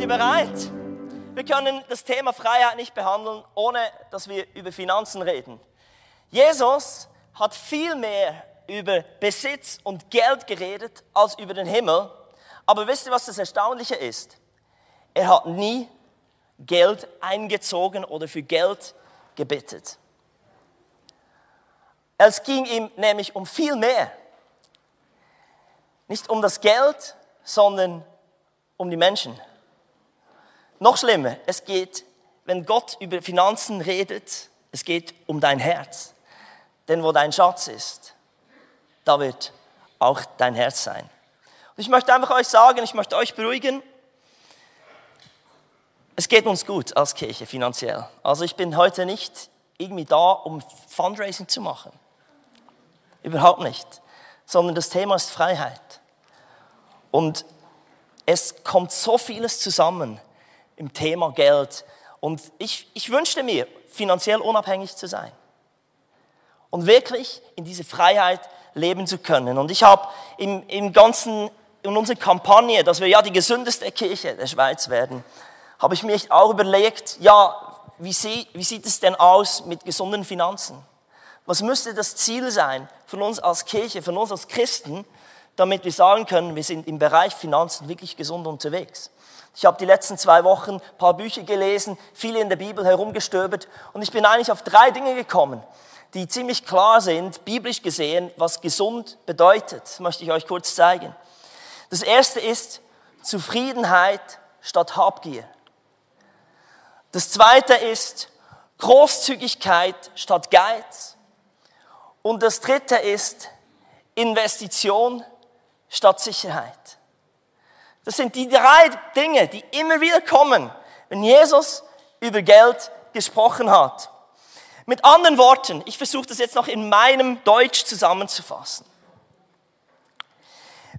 Seid ihr bereit? Wir können das Thema Freiheit nicht behandeln, ohne dass wir über Finanzen reden. Jesus hat viel mehr über Besitz und Geld geredet als über den Himmel. Aber wisst ihr, was das Erstaunliche ist? Er hat nie Geld eingezogen oder für Geld gebettet. Es ging ihm nämlich um viel mehr. Nicht um das Geld, sondern um die Menschen. Noch schlimmer, es geht, wenn Gott über Finanzen redet, es geht um dein Herz. Denn wo dein Schatz ist, da wird auch dein Herz sein. Und ich möchte einfach euch sagen, ich möchte euch beruhigen, es geht uns gut als Kirche finanziell. Also ich bin heute nicht irgendwie da, um Fundraising zu machen. Überhaupt nicht. Sondern das Thema ist Freiheit. Und es kommt so vieles zusammen im Thema Geld. Und ich, ich wünschte mir, finanziell unabhängig zu sein. Und wirklich in diese Freiheit leben zu können. Und ich habe im, im ganzen, in unserer Kampagne, dass wir ja die gesündeste Kirche der Schweiz werden, habe ich mir auch überlegt, ja, wie, sie, wie sieht es denn aus mit gesunden Finanzen? Was müsste das Ziel sein von uns als Kirche, von uns als Christen, damit wir sagen können, wir sind im Bereich Finanzen wirklich gesund unterwegs? Ich habe die letzten zwei Wochen ein paar Bücher gelesen, viele in der Bibel herumgestöbert und ich bin eigentlich auf drei Dinge gekommen, die ziemlich klar sind, biblisch gesehen, was gesund bedeutet. Das möchte ich euch kurz zeigen. Das erste ist Zufriedenheit statt Habgier. Das zweite ist Großzügigkeit statt Geiz. Und das dritte ist Investition statt Sicherheit. Das sind die drei Dinge, die immer wieder kommen, wenn Jesus über Geld gesprochen hat. Mit anderen Worten, ich versuche das jetzt noch in meinem Deutsch zusammenzufassen.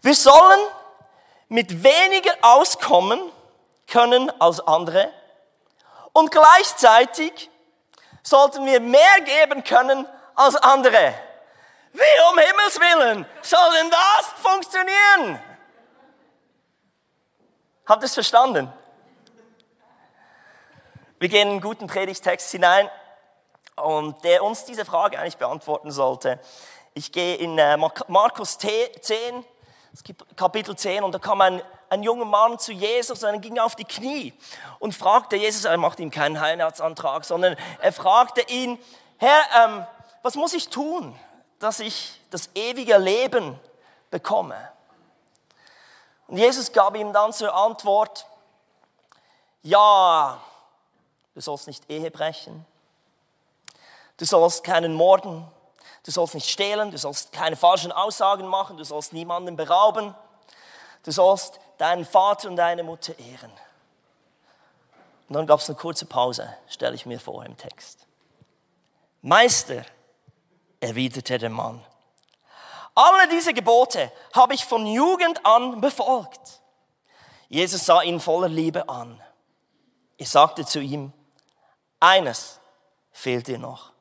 Wir sollen mit weniger auskommen können als andere und gleichzeitig sollten wir mehr geben können als andere. Wie um Himmels willen soll denn das funktionieren? Habt ihr es verstanden? Wir gehen in einen guten Predigtext hinein und der uns diese Frage eigentlich beantworten sollte. Ich gehe in äh, Markus 10, Kapitel 10, und da kam ein, ein junger Mann zu Jesus und er ging auf die Knie und fragte Jesus, er macht ihm keinen Heiratsantrag, sondern er fragte ihn, Herr, ähm, was muss ich tun, dass ich das ewige Leben bekomme? Und Jesus gab ihm dann zur Antwort, ja, du sollst nicht Ehe brechen, du sollst keinen morden, du sollst nicht stehlen, du sollst keine falschen Aussagen machen, du sollst niemanden berauben, du sollst deinen Vater und deine Mutter ehren. Und dann gab es eine kurze Pause, stelle ich mir vor im Text. Meister, erwiderte der Mann, alle diese Gebote habe ich von Jugend an befolgt. Jesus sah ihn voller Liebe an. Er sagte zu ihm, eines fehlt dir noch.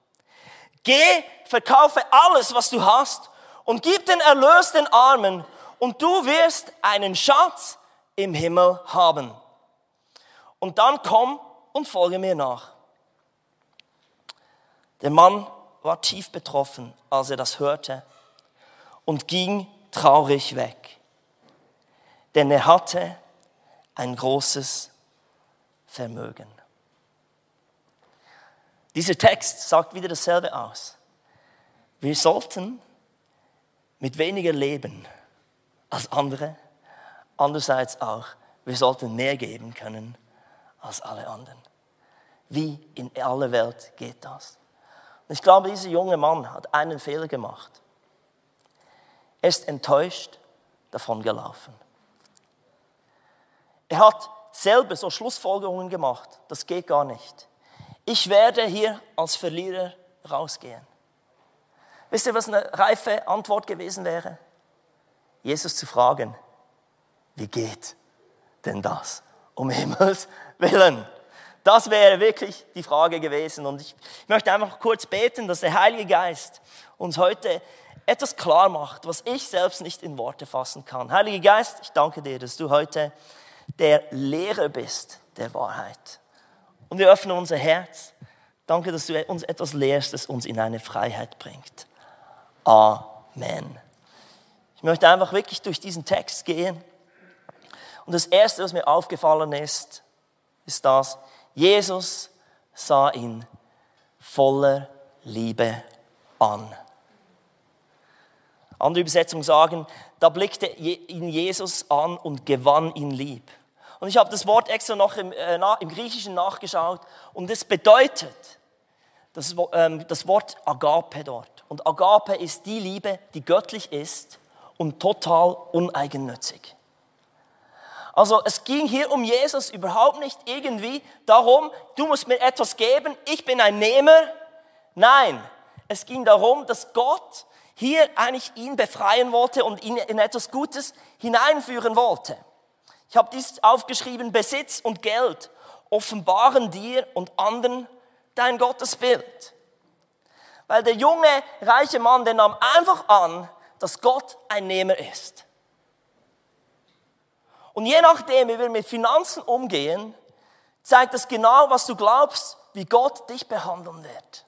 Geh, verkaufe alles, was du hast und gib den Erlös den Armen und du wirst einen Schatz im Himmel haben. Und dann komm und folge mir nach. Der Mann war tief betroffen, als er das hörte und ging traurig weg, denn er hatte ein großes Vermögen. Dieser Text sagt wieder dasselbe aus. Wir sollten mit weniger leben als andere, andererseits auch, wir sollten mehr geben können als alle anderen. Wie in aller Welt geht das? Und ich glaube, dieser junge Mann hat einen Fehler gemacht. Er ist enttäuscht davon gelaufen. Er hat selber so Schlussfolgerungen gemacht, das geht gar nicht. Ich werde hier als Verlierer rausgehen. Wisst ihr, was eine reife Antwort gewesen wäre? Jesus zu fragen, wie geht denn das? Um Himmels Willen. Das wäre wirklich die Frage gewesen. Und ich möchte einfach kurz beten, dass der Heilige Geist uns heute etwas klar macht, was ich selbst nicht in Worte fassen kann. Heiliger Geist, ich danke dir, dass du heute der Lehrer bist der Wahrheit. Und wir öffnen unser Herz. Danke, dass du uns etwas lehrst, das uns in eine Freiheit bringt. Amen. Ich möchte einfach wirklich durch diesen Text gehen. Und das Erste, was mir aufgefallen ist, ist das, Jesus sah ihn voller Liebe an. Andere Übersetzungen sagen, da blickte ihn Jesus an und gewann ihn lieb. Und ich habe das Wort extra noch im, äh, im Griechischen nachgeschaut und es bedeutet das, ähm, das Wort Agape dort. Und Agape ist die Liebe, die göttlich ist und total uneigennützig. Also es ging hier um Jesus überhaupt nicht irgendwie darum, du musst mir etwas geben, ich bin ein Nehmer. Nein, es ging darum, dass Gott hier eigentlich ihn befreien wollte und ihn in etwas Gutes hineinführen wollte. Ich habe dies aufgeschrieben, Besitz und Geld offenbaren dir und anderen dein Gottesbild. Weil der junge, reiche Mann, der nahm einfach an, dass Gott ein Nehmer ist. Und je nachdem, wie wir mit Finanzen umgehen, zeigt das genau, was du glaubst, wie Gott dich behandeln wird.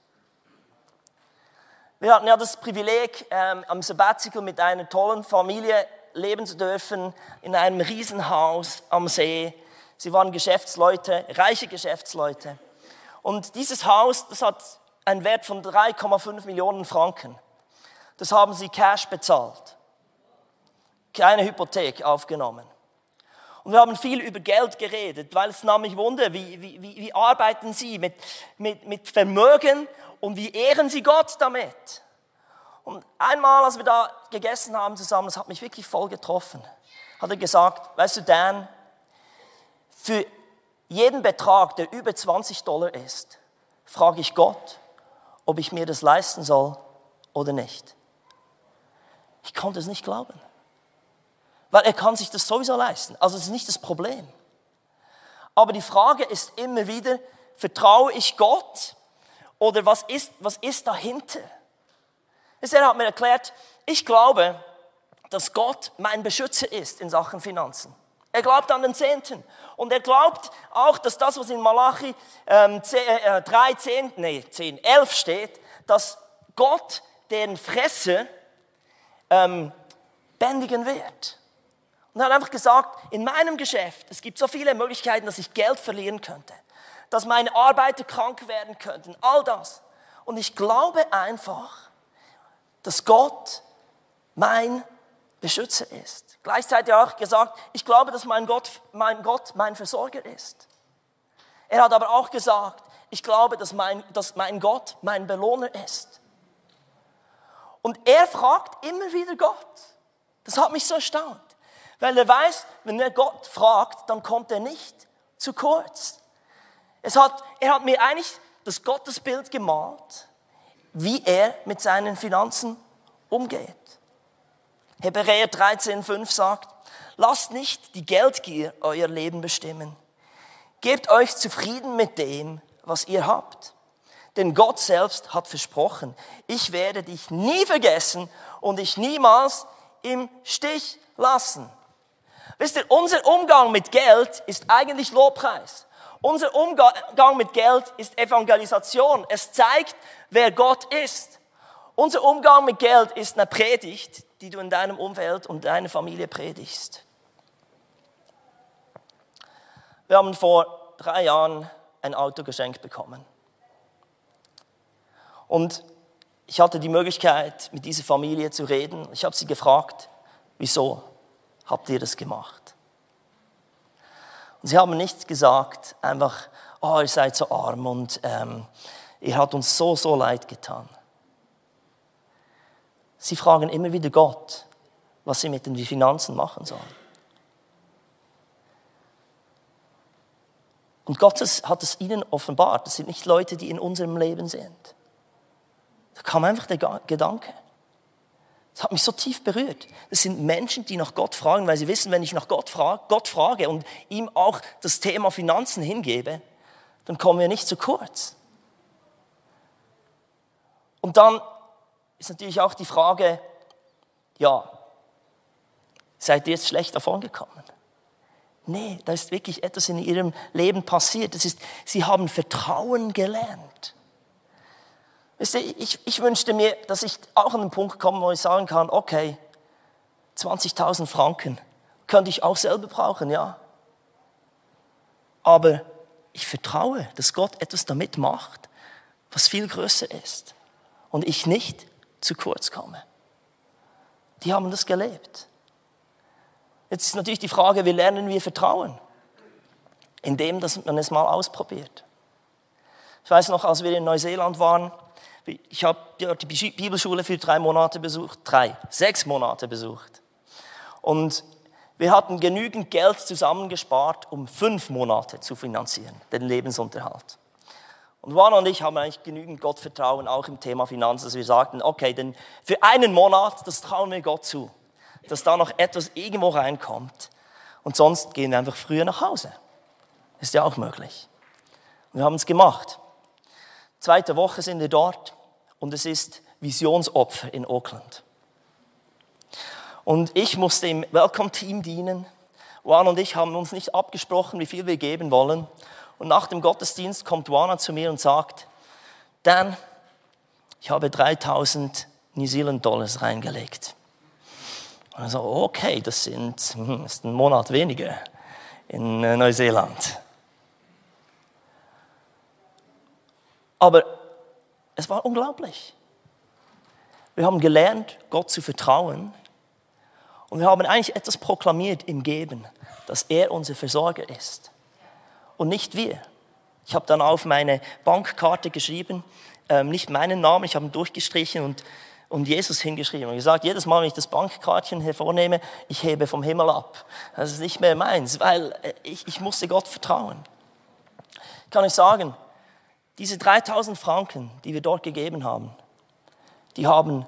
Wir hatten ja das Privileg, ähm, am Sabbatical mit einer tollen Familie leben zu dürfen, in einem Riesenhaus am See. Sie waren Geschäftsleute, reiche Geschäftsleute. Und dieses Haus, das hat einen Wert von 3,5 Millionen Franken. Das haben sie cash bezahlt. Keine Hypothek aufgenommen. Und wir haben viel über Geld geredet, weil es nahm mich Wunder, wie, wie, wie, arbeiten Sie mit, mit, mit Vermögen und wie ehren Sie Gott damit? Und einmal, als wir da gegessen haben zusammen, das hat mich wirklich voll getroffen, hat er gesagt, weißt du, Dan, für jeden Betrag, der über 20 Dollar ist, frage ich Gott, ob ich mir das leisten soll oder nicht. Ich konnte es nicht glauben. Weil er kann sich das sowieso leisten. Also es ist nicht das Problem. Aber die Frage ist immer wieder, vertraue ich Gott oder was ist, was ist dahinter? Er hat mir erklärt, ich glaube, dass Gott mein Beschützer ist in Sachen Finanzen. Er glaubt an den Zehnten. Und er glaubt auch, dass das, was in Malachi ähm, 10, äh, 3, 10, nee, 10, 11 steht, dass Gott den Fresser ähm, bändigen wird. Und er hat einfach gesagt, in meinem Geschäft, es gibt so viele Möglichkeiten, dass ich Geld verlieren könnte, dass meine Arbeiter krank werden könnten, all das. Und ich glaube einfach, dass Gott mein Beschützer ist. Gleichzeitig auch gesagt, ich glaube, dass mein Gott, mein Gott mein Versorger ist. Er hat aber auch gesagt, ich glaube, dass mein, dass mein Gott mein Belohner ist. Und er fragt immer wieder Gott. Das hat mich so erstaunt. Weil er weiß, wenn er Gott fragt, dann kommt er nicht zu kurz. Es hat, er hat mir eigentlich das Gottesbild gemalt, wie er mit seinen Finanzen umgeht. Hebräer 13,5 sagt, lasst nicht die Geldgier euer Leben bestimmen. Gebt euch zufrieden mit dem, was ihr habt. Denn Gott selbst hat versprochen, ich werde dich nie vergessen und dich niemals im Stich lassen. Wisst ihr, unser Umgang mit Geld ist eigentlich Lobpreis. Unser Umgang mit Geld ist Evangelisation. Es zeigt, wer Gott ist. Unser Umgang mit Geld ist eine Predigt, die du in deinem Umfeld und deiner Familie predigst. Wir haben vor drei Jahren ein Auto geschenkt bekommen. Und ich hatte die Möglichkeit, mit dieser Familie zu reden. Ich habe sie gefragt, wieso habt ihr das gemacht? Und sie haben nicht gesagt, einfach, oh, ihr seid so arm und ähm, ihr habt uns so, so leid getan. Sie fragen immer wieder Gott, was sie mit den Finanzen machen sollen. Und Gott hat es ihnen offenbart. Das sind nicht Leute, die in unserem Leben sind. Da kam einfach der Gedanke. Das hat mich so tief berührt. Das sind Menschen, die nach Gott fragen, weil sie wissen, wenn ich nach Gott frage, Gott frage und ihm auch das Thema Finanzen hingebe, dann kommen wir nicht zu kurz. Und dann ist natürlich auch die Frage, ja, seid ihr jetzt schlecht davon gekommen? Nee, da ist wirklich etwas in ihrem Leben passiert. Das ist, sie haben Vertrauen gelernt. Ich, ich wünschte mir, dass ich auch an den Punkt komme, wo ich sagen kann, okay, 20.000 Franken könnte ich auch selber brauchen, ja. Aber ich vertraue, dass Gott etwas damit macht, was viel größer ist. Und ich nicht zu kurz komme. Die haben das gelebt. Jetzt ist natürlich die Frage, wie lernen wir Vertrauen? Indem dass man es mal ausprobiert. Ich weiß noch, als wir in Neuseeland waren, ich habe die Bibelschule für drei Monate besucht, drei, sechs Monate besucht. Und wir hatten genügend Geld zusammengespart, um fünf Monate zu finanzieren, den Lebensunterhalt. Und Juan und ich haben eigentlich genügend Gottvertrauen, auch im Thema Finanzen, dass wir sagten, okay, denn für einen Monat, das trauen wir Gott zu dass da noch etwas irgendwo reinkommt. Und sonst gehen wir einfach früher nach Hause. Ist ja auch möglich. Wir haben es gemacht. Zweite Woche sind wir dort und es ist Visionsopfer in Auckland. Und ich musste im Welcome-Team dienen. Juan und ich haben uns nicht abgesprochen, wie viel wir geben wollen. Und nach dem Gottesdienst kommt Juana zu mir und sagt, Dan, ich habe 3000 New Zealand Dollars reingelegt. Und so, okay, das sind hm, das ist ein Monat weniger in äh, Neuseeland. Aber es war unglaublich. Wir haben gelernt, Gott zu vertrauen. Und wir haben eigentlich etwas proklamiert im Geben, dass er unser Versorger ist. Und nicht wir. Ich habe dann auf meine Bankkarte geschrieben, ähm, nicht meinen Namen, ich habe ihn durchgestrichen und und Jesus hingeschrieben und gesagt, jedes Mal, wenn ich das Bankkartchen hervornehme, ich hebe vom Himmel ab. Das ist nicht mehr meins, weil äh, ich, ich musste Gott vertrauen. Ich kann euch sagen, diese 3000 Franken, die wir dort gegeben haben, die, haben,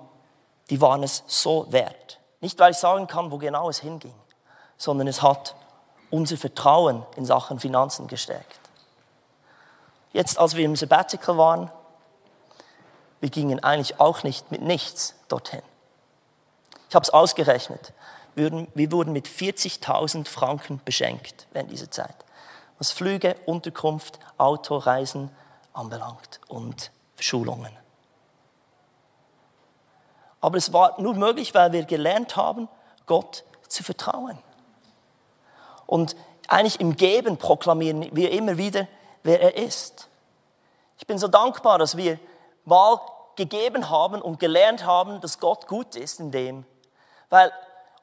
die waren es so wert. Nicht, weil ich sagen kann, wo genau es hinging, sondern es hat unser Vertrauen in Sachen Finanzen gestärkt. Jetzt, als wir im Sabbatical waren, wir gingen eigentlich auch nicht mit nichts dorthin. Ich habe es ausgerechnet. Wir wurden mit 40.000 Franken beschenkt während dieser Zeit, was Flüge, Unterkunft, Autoreisen anbelangt und Schulungen. Aber es war nur möglich, weil wir gelernt haben, Gott zu vertrauen. Und eigentlich im Geben proklamieren wir immer wieder, wer er ist. Ich bin so dankbar, dass wir mal gegeben haben und gelernt haben, dass Gott gut ist in dem. Weil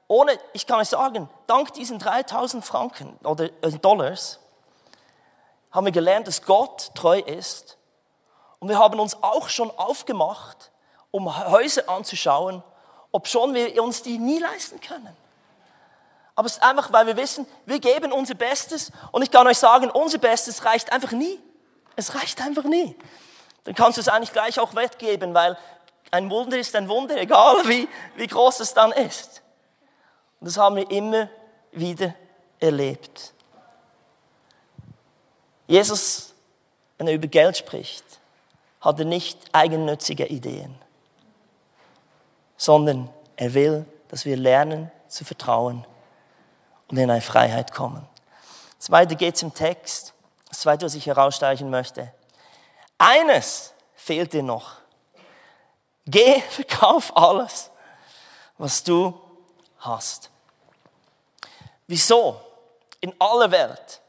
ohne, ich kann euch sagen, dank diesen 3000 Franken oder äh, Dollars haben wir gelernt, dass Gott treu ist. Und wir haben uns auch schon aufgemacht, um Häuser anzuschauen, ob schon wir uns die nie leisten können. Aber es ist einfach, weil wir wissen, wir geben unser Bestes und ich kann euch sagen, unser Bestes reicht einfach nie. Es reicht einfach nie dann kannst du es eigentlich gleich auch weggeben, weil ein Wunder ist ein Wunder, egal wie, wie groß es dann ist. Und das haben wir immer wieder erlebt. Jesus, wenn er über Geld spricht, hat er nicht eigennützige Ideen, sondern er will, dass wir lernen zu vertrauen und in eine Freiheit kommen. Das zweite geht im Text. Das zweite, was ich herausstreichen möchte. Eines fehlt dir noch. Geh, verkauf alles, was du hast. Wieso? In aller Welt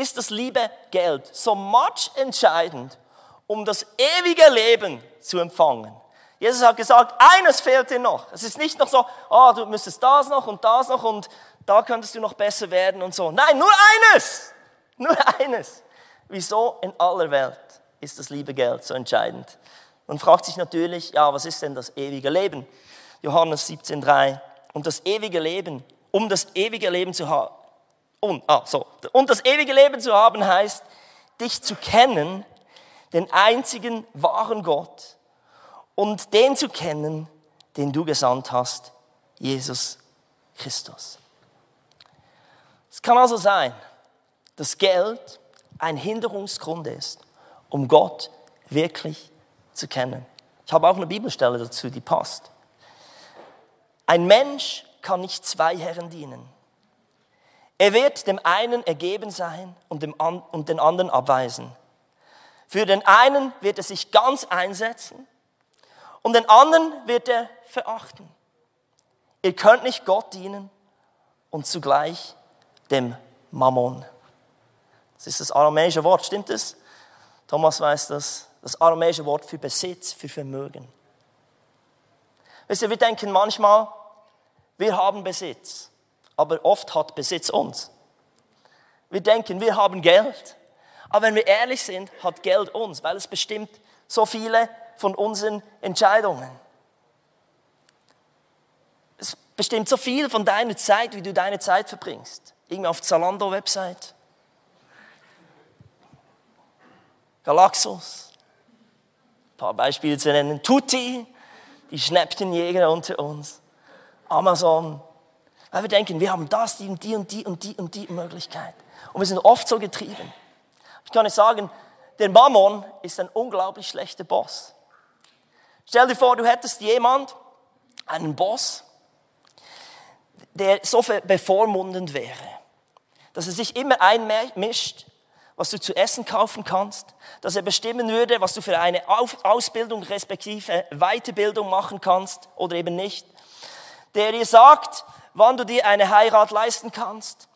ist das liebe Geld so much entscheidend, um das ewige Leben zu empfangen. Jesus hat gesagt, eines fehlt dir noch. Es ist nicht noch so, oh, du müsstest das noch und das noch und da könntest du noch besser werden und so. Nein, nur eines. Nur eines. Wieso in aller Welt? ist das liebe Geld so entscheidend. Man fragt sich natürlich, ja, was ist denn das ewige Leben? Johannes 17,3. Und das ewige Leben, um das ewige Leben zu haben, und, ah, so, und das ewige Leben zu haben heißt, dich zu kennen, den einzigen wahren Gott und den zu kennen, den du gesandt hast, Jesus Christus. Es kann also sein, dass Geld ein Hinderungsgrund ist, um Gott wirklich zu kennen. Ich habe auch eine Bibelstelle dazu, die passt. Ein Mensch kann nicht zwei Herren dienen. Er wird dem einen ergeben sein und, dem, und den anderen abweisen. Für den einen wird er sich ganz einsetzen und den anderen wird er verachten. Ihr könnt nicht Gott dienen und zugleich dem Mammon. Das ist das aramäische Wort, stimmt es? Thomas weiß das. Das aramäische Wort für Besitz, für Vermögen. Wisst ihr, wir denken manchmal, wir haben Besitz, aber oft hat Besitz uns. Wir denken, wir haben Geld, aber wenn wir ehrlich sind, hat Geld uns, weil es bestimmt so viele von unseren Entscheidungen. Es bestimmt so viel von deiner Zeit, wie du deine Zeit verbringst. Irgendwie auf Zalando-Website. Galaxus. Ein paar Beispiele zu nennen. Tutti, die Schnäppchenjäger unter uns. Amazon. Weil wir denken, wir haben das, die und die und die und die und die Möglichkeit. Und wir sind oft so getrieben. Ich kann nicht sagen, der Mammon ist ein unglaublich schlechter Boss. Stell dir vor, du hättest jemand, einen Boss, der so bevormundend wäre, dass er sich immer einmischt, was du zu essen kaufen kannst, dass er bestimmen würde, was du für eine Ausbildung respektive Weiterbildung machen kannst oder eben nicht, der dir sagt, wann du dir eine Heirat leisten kannst,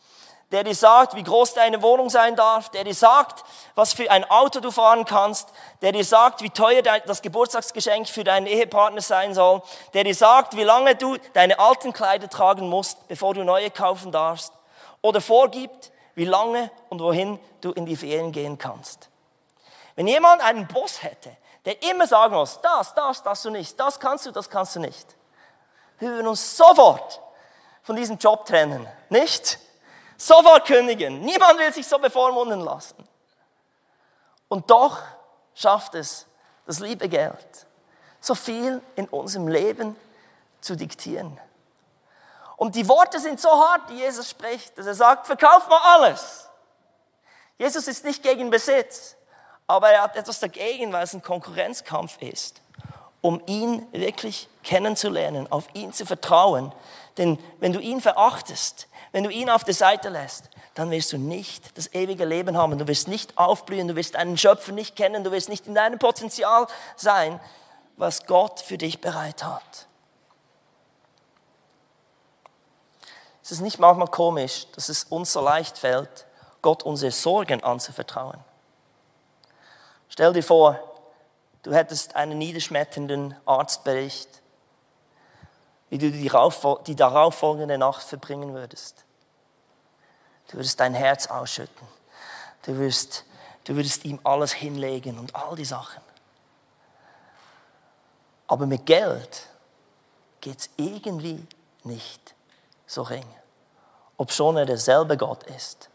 der dir sagt, wie groß deine Wohnung sein darf, der dir sagt, was für ein Auto du fahren kannst, der dir sagt, wie teuer das Geburtstagsgeschenk für deinen Ehepartner sein soll, der dir sagt, wie lange du deine alten Kleider tragen musst, bevor du neue kaufen darfst, oder vorgibt, wie lange und wohin du in die Ferien gehen kannst. Wenn jemand einen Boss hätte, der immer sagen muss, das, das, das du nicht, das kannst du, das kannst du nicht, wir würden uns sofort von diesem Job trennen, nicht? Sofort kündigen. Niemand will sich so bevormunden lassen. Und doch schafft es das liebe Geld, so viel in unserem Leben zu diktieren. Und die Worte sind so hart, die Jesus spricht, dass er sagt, verkauf mal alles. Jesus ist nicht gegen Besitz, aber er hat etwas dagegen, weil es ein Konkurrenzkampf ist, um ihn wirklich kennenzulernen, auf ihn zu vertrauen. Denn wenn du ihn verachtest, wenn du ihn auf der Seite lässt, dann wirst du nicht das ewige Leben haben. Du wirst nicht aufblühen, du wirst einen Schöpfer nicht kennen, du wirst nicht in deinem Potenzial sein, was Gott für dich bereit hat. Es ist nicht manchmal komisch, dass es uns so leicht fällt, Gott unsere Sorgen anzuvertrauen. Stell dir vor, du hättest einen niederschmetternden Arztbericht, wie du die darauffolgende Nacht verbringen würdest. Du würdest dein Herz ausschütten. Du würdest, du würdest ihm alles hinlegen und all die Sachen. Aber mit Geld geht es irgendwie nicht so ring. Ob schon er derselbe Gott ist,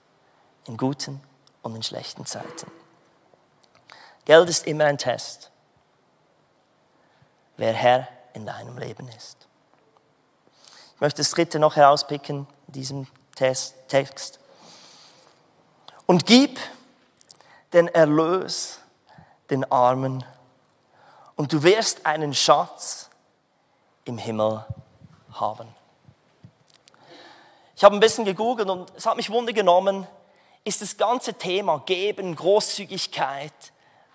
in guten und in schlechten Zeiten. Geld ist immer ein Test, wer Herr in deinem Leben ist. Ich möchte das dritte noch herauspicken in diesem Text. Und gib den Erlös den Armen und du wirst einen Schatz im Himmel haben. Ich habe ein bisschen gegoogelt und es hat mich wunder genommen, ist das ganze Thema Geben, Großzügigkeit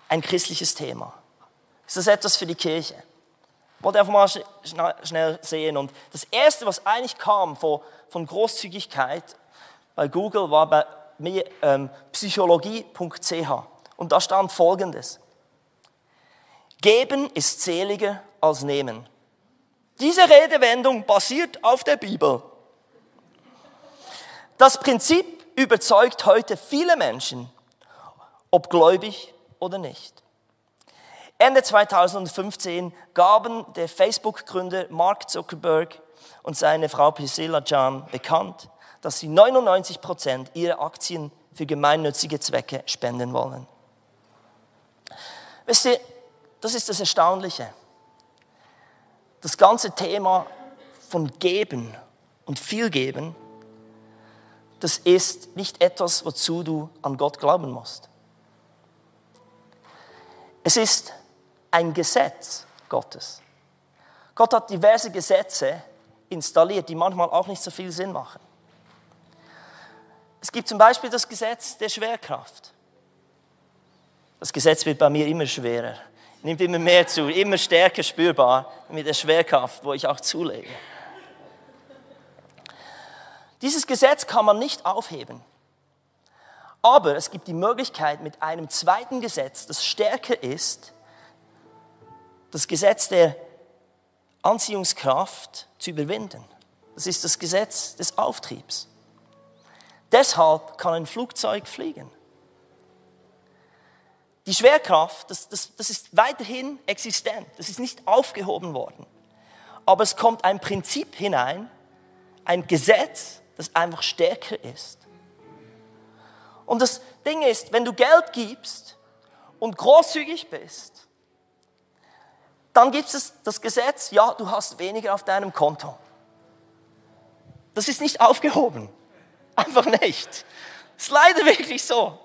ein christliches Thema? Ist das etwas für die Kirche? Wollte einfach mal schnell sehen. Und das Erste, was eigentlich kam von, von Großzügigkeit bei Google, war bei ähm, psychologie.ch. Und da stand Folgendes. Geben ist seliger als nehmen. Diese Redewendung basiert auf der Bibel. Das Prinzip überzeugt heute viele Menschen, ob gläubig oder nicht. Ende 2015 gaben der Facebook-Gründer Mark Zuckerberg und seine Frau Priscilla Jan bekannt, dass sie 99 Prozent ihrer Aktien für gemeinnützige Zwecke spenden wollen. Wisst ihr, das ist das Erstaunliche. Das ganze Thema von Geben und viel Geben, das ist nicht etwas, wozu du an Gott glauben musst. Es ist ein Gesetz Gottes. Gott hat diverse Gesetze installiert, die manchmal auch nicht so viel Sinn machen. Es gibt zum Beispiel das Gesetz der Schwerkraft. Das Gesetz wird bei mir immer schwerer, nimmt immer mehr zu, immer stärker spürbar mit der Schwerkraft, wo ich auch zulege. Dieses Gesetz kann man nicht aufheben. Aber es gibt die Möglichkeit mit einem zweiten Gesetz, das stärker ist, das Gesetz der Anziehungskraft zu überwinden. Das ist das Gesetz des Auftriebs. Deshalb kann ein Flugzeug fliegen. Die Schwerkraft, das, das, das ist weiterhin existent, das ist nicht aufgehoben worden. Aber es kommt ein Prinzip hinein, ein Gesetz, das einfach stärker ist. Und das Ding ist, wenn du Geld gibst und großzügig bist, dann gibt es das Gesetz, ja, du hast weniger auf deinem Konto. Das ist nicht aufgehoben. Einfach nicht. Ist leider wirklich so.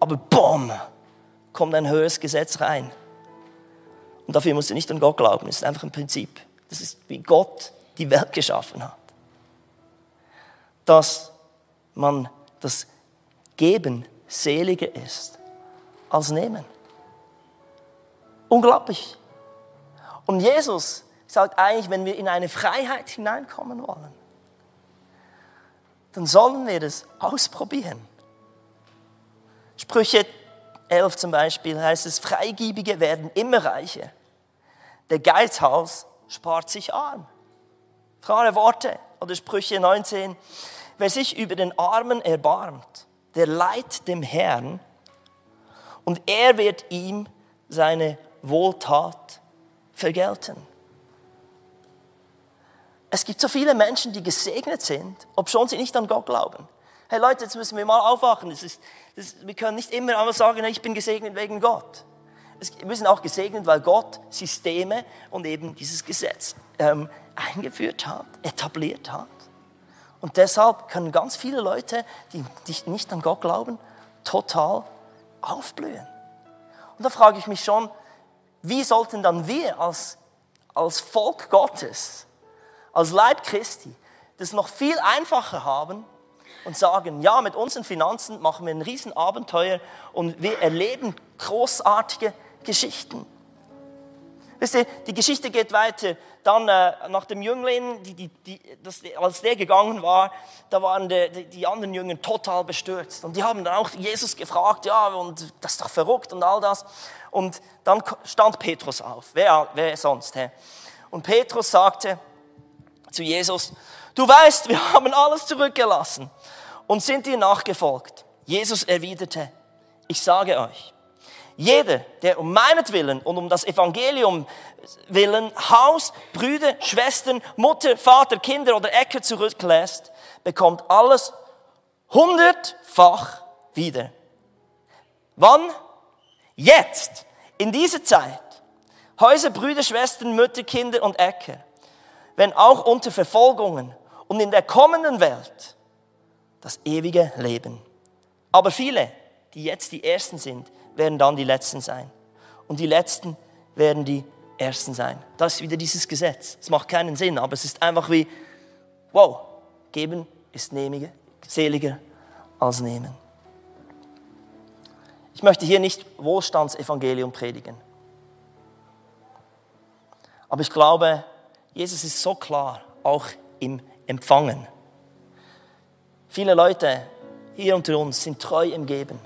Aber boom, kommt ein höheres Gesetz rein. Und dafür musst du nicht an Gott glauben. Das ist einfach ein Prinzip. Das ist, wie Gott die Welt geschaffen hat. Dass man das Geben seliger ist als Nehmen. Unglaublich. Und Jesus sagt eigentlich, wenn wir in eine Freiheit hineinkommen wollen, dann sollen wir das ausprobieren. Sprüche 11 zum Beispiel heißt es, Freigiebige werden immer reicher. Der Geizhaus spart sich arm. Klare Worte. Oder Sprüche 19, wer sich über den Armen erbarmt, der leiht dem Herrn und er wird ihm seine Wohltat vergelten. Es gibt so viele Menschen, die gesegnet sind, obschon sie nicht an Gott glauben. Hey Leute, jetzt müssen wir mal aufwachen. Das ist, das, wir können nicht immer einmal sagen, ich bin gesegnet wegen Gott. wir sind auch gesegnet, weil Gott Systeme und eben dieses Gesetz ähm, eingeführt hat, etabliert hat. Und deshalb können ganz viele Leute, die, die nicht an Gott glauben, total aufblühen. Und da frage ich mich schon, wie sollten dann wir als, als Volk Gottes, als Leib Christi, das noch viel einfacher haben und sagen, ja, mit unseren Finanzen machen wir ein Riesenabenteuer und wir erleben großartige Geschichten. Wisst ihr, die Geschichte geht weiter. Dann äh, nach dem Jüngling, die, die, die, das, als der gegangen war, da waren die, die, anderen Jünger total bestürzt. Und die haben dann auch Jesus gefragt, ja, und das ist doch verrückt und all das. Und dann stand Petrus auf. Wer, wer sonst? Hä? Und Petrus sagte zu Jesus, du weißt, wir haben alles zurückgelassen und sind dir nachgefolgt. Jesus erwiderte, ich sage euch, jeder, der um meinetwillen und um das Evangelium willen Haus, Brüder, Schwestern, Mutter, Vater, Kinder oder Äcker zurücklässt, bekommt alles hundertfach wieder. Wann? Jetzt, in dieser Zeit. Häuser, Brüder, Schwestern, Mütter, Kinder und Äcker. Wenn auch unter Verfolgungen und in der kommenden Welt das ewige Leben. Aber viele, die jetzt die Ersten sind, werden dann die Letzten sein. Und die Letzten werden die Ersten sein. Das ist wieder dieses Gesetz. Es macht keinen Sinn, aber es ist einfach wie, wow, geben ist nehmiger, seliger als nehmen. Ich möchte hier nicht Wohlstandsevangelium predigen. Aber ich glaube, Jesus ist so klar, auch im Empfangen. Viele Leute hier unter uns sind treu im Geben.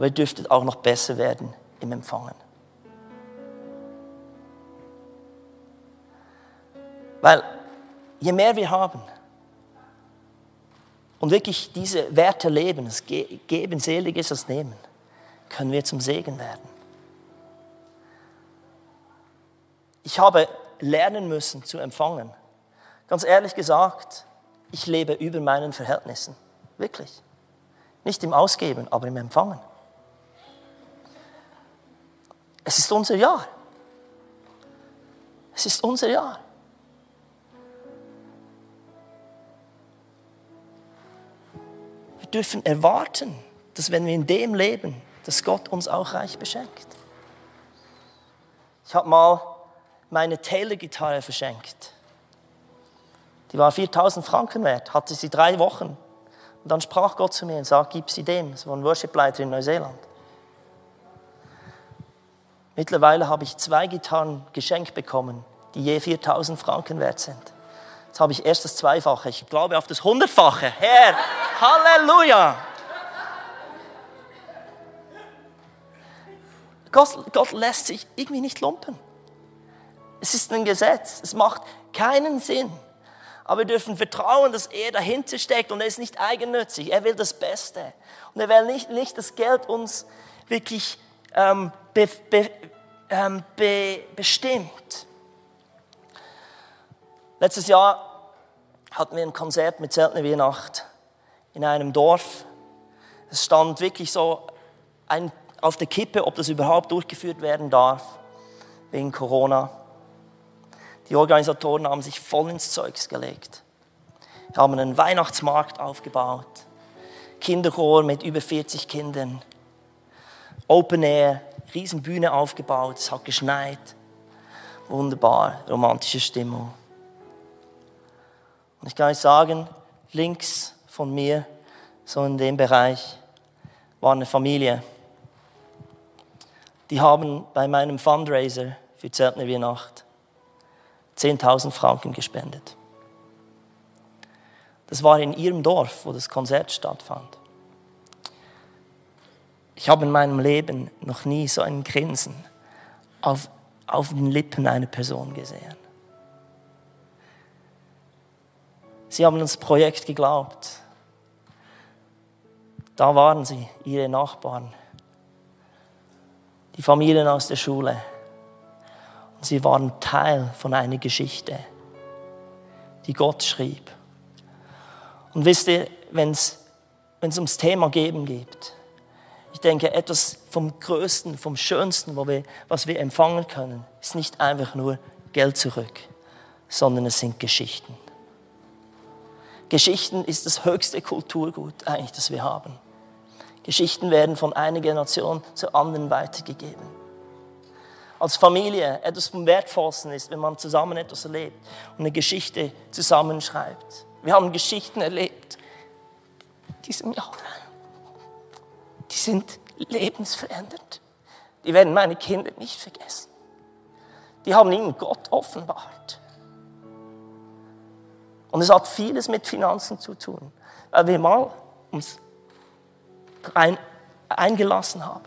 Aber ihr dürftet auch noch besser werden im Empfangen. Weil je mehr wir haben und wirklich diese Werte leben, das Geben seliges als Nehmen, können wir zum Segen werden. Ich habe lernen müssen zu empfangen. Ganz ehrlich gesagt, ich lebe über meinen Verhältnissen. Wirklich. Nicht im Ausgeben, aber im Empfangen. Es ist unser Jahr. Es ist unser Jahr. Wir dürfen erwarten, dass wenn wir in dem leben, dass Gott uns auch reich beschenkt. Ich habe mal meine Taylor-Gitarre verschenkt. Die war 4000 Franken wert, hatte sie drei Wochen. Und dann sprach Gott zu mir und sagte, gib sie dem. Das war ein Worship-Leiter in Neuseeland. Mittlerweile habe ich zwei Gitarren geschenkt bekommen, die je 4000 Franken wert sind. Jetzt habe ich erst das Zweifache, ich glaube auf das Hundertfache. Herr, Halleluja! Gott, Gott lässt sich irgendwie nicht lumpen. Es ist ein Gesetz, es macht keinen Sinn. Aber wir dürfen vertrauen, dass er dahinter steckt und er ist nicht eigennützig. Er will das Beste. Und er will nicht, nicht das Geld uns wirklich ähm, be, be, ähm, be, bestimmt. Letztes Jahr hatten wir ein Konzert mit Zeltner Weihnacht in einem Dorf. Es stand wirklich so ein, auf der Kippe, ob das überhaupt durchgeführt werden darf, wegen Corona. Die Organisatoren haben sich voll ins Zeugs gelegt. Wir haben einen Weihnachtsmarkt aufgebaut, Kinderchor mit über 40 Kindern, Open Air, Riesenbühne aufgebaut, es hat geschneit. Wunderbar, romantische Stimmung. Und ich kann euch sagen, links von mir, so in dem Bereich, war eine Familie. Die haben bei meinem Fundraiser für Zeltner Weihnacht 10.000 Franken gespendet. Das war in ihrem Dorf, wo das Konzert stattfand. Ich habe in meinem Leben noch nie so ein Grinsen auf, auf den Lippen einer Person gesehen. Sie haben das Projekt geglaubt. Da waren sie, ihre Nachbarn, die Familien aus der Schule. Und sie waren Teil von einer Geschichte, die Gott schrieb. Und wisst ihr, wenn es ums Thema Geben geht, ich denke, etwas vom Größten, vom Schönsten, was wir empfangen können, ist nicht einfach nur Geld zurück, sondern es sind Geschichten. Geschichten ist das höchste Kulturgut eigentlich, das wir haben. Geschichten werden von einer Generation zur anderen weitergegeben. Als Familie etwas vom Wertvollsten ist, wenn man zusammen etwas erlebt und eine Geschichte zusammenschreibt. Wir haben Geschichten erlebt diesem Jahr die sind lebensverändernd. Die werden meine Kinder nicht vergessen. Die haben ihnen Gott offenbart. Und es hat vieles mit Finanzen zu tun, weil wir mal uns ein, eingelassen haben.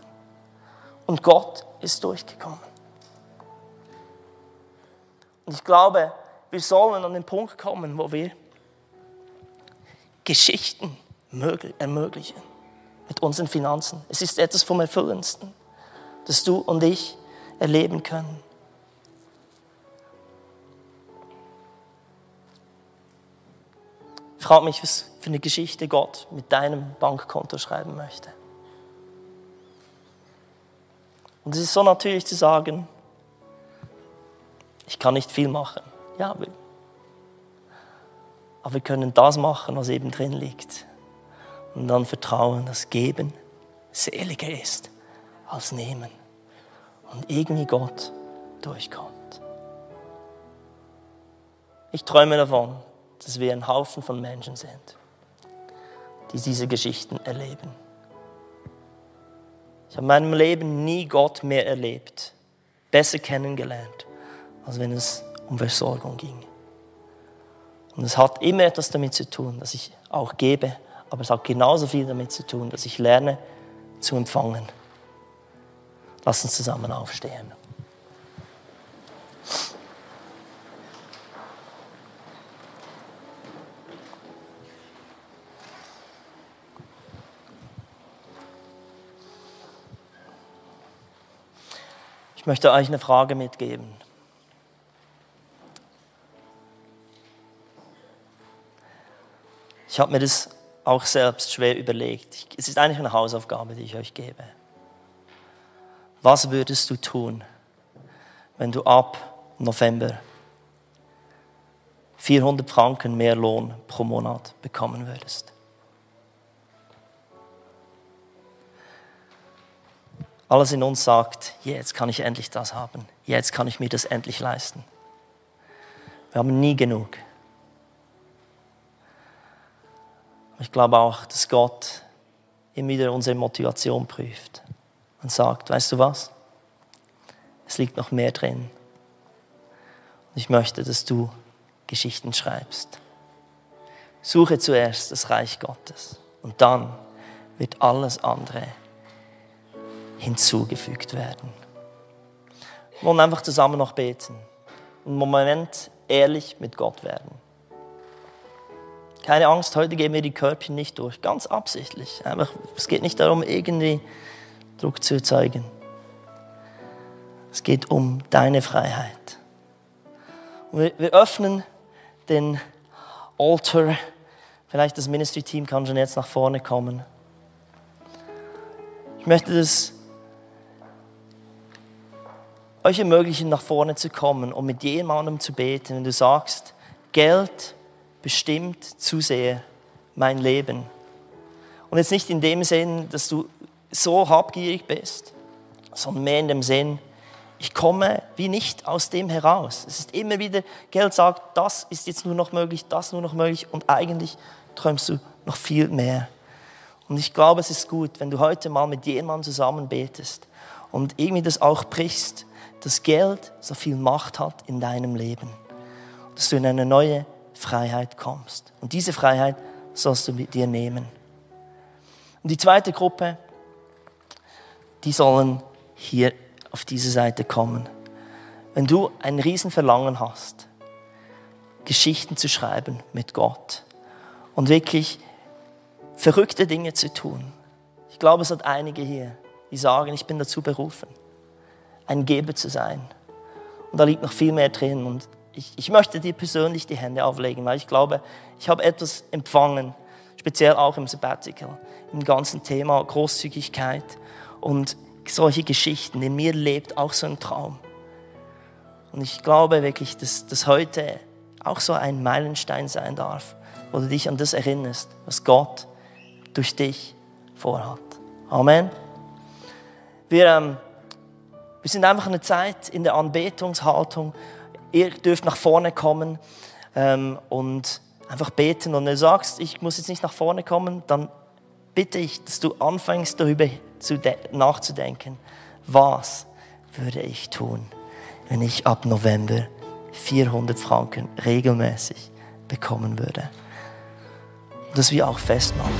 Und Gott ist durchgekommen. Und ich glaube, wir sollen an den Punkt kommen, wo wir Geschichten ermöglichen mit unseren Finanzen. Es ist etwas vom Erfüllendsten, das du und ich erleben können. Ich frage mich, was für eine Geschichte Gott mit deinem Bankkonto schreiben möchte. Und es ist so natürlich zu sagen, ich kann nicht viel machen. Ja, aber wir können das machen, was eben drin liegt und dann vertrauen, dass Geben seliger ist als Nehmen und irgendwie Gott durchkommt. Ich träume davon, dass wir ein Haufen von Menschen sind, die diese Geschichten erleben. Ich habe in meinem Leben nie Gott mehr erlebt, besser kennengelernt, als wenn es um Versorgung ging. Und es hat immer etwas damit zu tun, dass ich auch gebe aber es hat genauso viel damit zu tun, dass ich lerne zu empfangen. Lass uns zusammen aufstehen. Ich möchte euch eine Frage mitgeben. Ich habe mir das auch selbst schwer überlegt. Es ist eigentlich eine Hausaufgabe, die ich euch gebe. Was würdest du tun, wenn du ab November 400 Franken mehr Lohn pro Monat bekommen würdest? Alles in uns sagt, jetzt kann ich endlich das haben, jetzt kann ich mir das endlich leisten. Wir haben nie genug. Ich glaube auch, dass Gott immer wieder unsere Motivation prüft und sagt, weißt du was? Es liegt noch mehr drin. Und ich möchte, dass du Geschichten schreibst. Suche zuerst das Reich Gottes und dann wird alles andere hinzugefügt werden. Wir wollen einfach zusammen noch beten. Einen Moment ehrlich mit Gott werden. Keine Angst, heute geben wir die Körbchen nicht durch. Ganz absichtlich. Einfach, es geht nicht darum, irgendwie Druck zu erzeugen. Es geht um deine Freiheit. Und wir, wir öffnen den Altar. Vielleicht das Ministry-Team kann schon jetzt nach vorne kommen. Ich möchte das euch ermöglichen, nach vorne zu kommen und mit jemandem zu beten, wenn du sagst, Geld bestimmt zu sehr mein Leben. Und jetzt nicht in dem Sinn, dass du so habgierig bist, sondern mehr in dem Sinn, ich komme wie nicht aus dem heraus. Es ist immer wieder, Geld sagt, das ist jetzt nur noch möglich, das nur noch möglich und eigentlich träumst du noch viel mehr. Und ich glaube, es ist gut, wenn du heute mal mit jemandem zusammen betest und irgendwie das auch brichst, dass Geld so viel Macht hat in deinem Leben. Dass du in eine neue Freiheit kommst. Und diese Freiheit sollst du mit dir nehmen. Und die zweite Gruppe, die sollen hier auf diese Seite kommen. Wenn du ein Riesenverlangen hast, Geschichten zu schreiben mit Gott und wirklich verrückte Dinge zu tun. Ich glaube, es hat einige hier, die sagen, ich bin dazu berufen ein Geber zu sein. Und da liegt noch viel mehr drin. Und ich, ich möchte dir persönlich die Hände auflegen, weil ich glaube, ich habe etwas empfangen, speziell auch im Sabbatical, im ganzen Thema Großzügigkeit und solche Geschichten. In mir lebt auch so ein Traum. Und ich glaube wirklich, dass das heute auch so ein Meilenstein sein darf, wo du dich an das erinnerst, was Gott durch dich vorhat. Amen. Wir ähm, wir sind einfach eine Zeit in der Anbetungshaltung. Ihr dürft nach vorne kommen ähm, und einfach beten. Und wenn du sagst, ich muss jetzt nicht nach vorne kommen, dann bitte ich, dass du anfängst darüber zu nachzudenken. Was würde ich tun, wenn ich ab November 400 Franken regelmäßig bekommen würde? Dass wir auch festmachen.